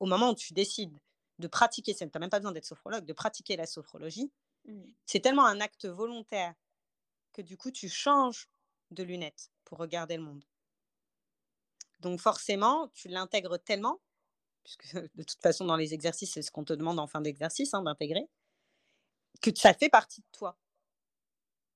au moment où tu décides de pratiquer, tu n'as même pas besoin d'être sophrologue, de pratiquer la sophrologie, mm. c'est tellement un acte volontaire que du coup, tu changes de lunettes pour regarder le monde. Donc forcément, tu l'intègres tellement, puisque de toute façon, dans les exercices, c'est ce qu'on te demande en fin d'exercice, hein, d'intégrer, que ça fait partie de toi.